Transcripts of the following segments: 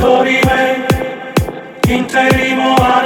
Dorime, interimo ad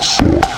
you